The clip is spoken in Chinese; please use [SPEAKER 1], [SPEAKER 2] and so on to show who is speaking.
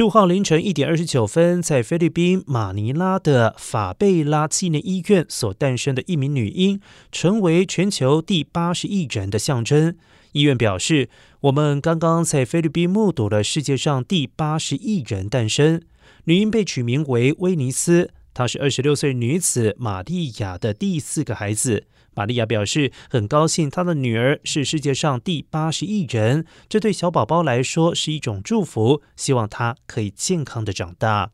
[SPEAKER 1] 十五号凌晨一点二十九分，在菲律宾马尼拉的法贝拉纪念医院所诞生的一名女婴，成为全球第八十亿人的象征。医院表示，我们刚刚在菲律宾目睹了世界上第八十亿人诞生。女婴被取名为威尼斯，她是二十六岁女子玛利亚的第四个孩子。玛利亚表示很高兴，她的女儿是世界上第八十亿人，这对小宝宝来说是一种祝福，希望她可以健康的长大。